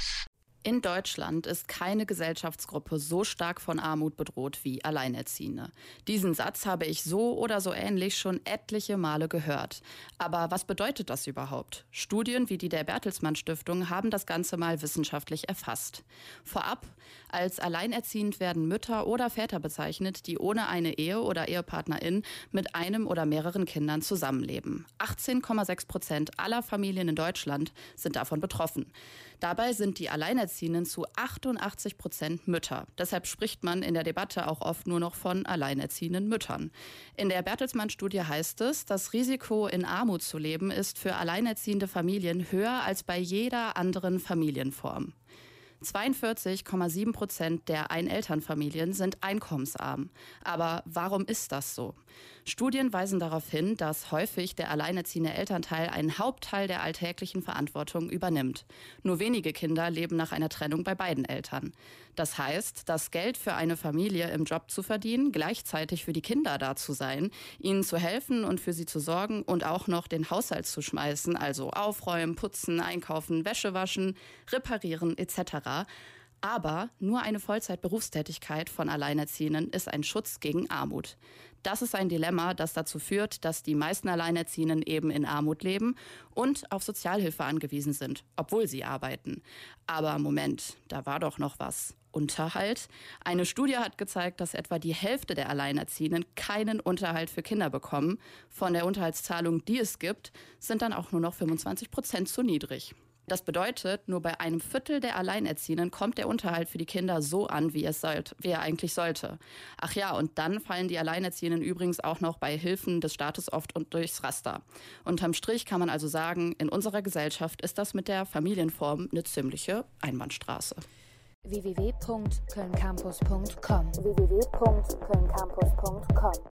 us. In Deutschland ist keine Gesellschaftsgruppe so stark von Armut bedroht wie Alleinerziehende. Diesen Satz habe ich so oder so ähnlich schon etliche Male gehört. Aber was bedeutet das überhaupt? Studien wie die der Bertelsmann Stiftung haben das Ganze mal wissenschaftlich erfasst. Vorab, als alleinerziehend werden Mütter oder Väter bezeichnet, die ohne eine Ehe oder Ehepartnerin mit einem oder mehreren Kindern zusammenleben. 18,6 Prozent aller Familien in Deutschland sind davon betroffen. Dabei sind die Alleinerziehenden zu 88 Prozent Mütter. Deshalb spricht man in der Debatte auch oft nur noch von alleinerziehenden Müttern. In der Bertelsmann-Studie heißt es, das Risiko in Armut zu leben ist für alleinerziehende Familien höher als bei jeder anderen Familienform. 42,7 Prozent der Einelternfamilien sind einkommensarm. Aber warum ist das so? Studien weisen darauf hin, dass häufig der alleinerziehende Elternteil einen Hauptteil der alltäglichen Verantwortung übernimmt. Nur wenige Kinder leben nach einer Trennung bei beiden Eltern. Das heißt, das Geld für eine Familie im Job zu verdienen, gleichzeitig für die Kinder da zu sein, ihnen zu helfen und für sie zu sorgen und auch noch den Haushalt zu schmeißen, also aufräumen, putzen, einkaufen, Wäsche waschen, reparieren etc aber nur eine Vollzeitberufstätigkeit von Alleinerziehenden ist ein Schutz gegen Armut. Das ist ein Dilemma, das dazu führt, dass die meisten Alleinerziehenden eben in Armut leben und auf Sozialhilfe angewiesen sind, obwohl sie arbeiten. Aber Moment, da war doch noch was. Unterhalt. Eine Studie hat gezeigt, dass etwa die Hälfte der Alleinerziehenden keinen Unterhalt für Kinder bekommen. Von der Unterhaltszahlung, die es gibt, sind dann auch nur noch 25 Prozent zu niedrig. Das bedeutet, nur bei einem Viertel der Alleinerziehenden kommt der Unterhalt für die Kinder so an, wie, es sollt, wie er eigentlich sollte. Ach ja, und dann fallen die Alleinerziehenden übrigens auch noch bei Hilfen des Staates oft und durchs Raster. Unterm Strich kann man also sagen, in unserer Gesellschaft ist das mit der Familienform eine ziemliche Einbahnstraße www.kölncampus.com www.kölncampus.com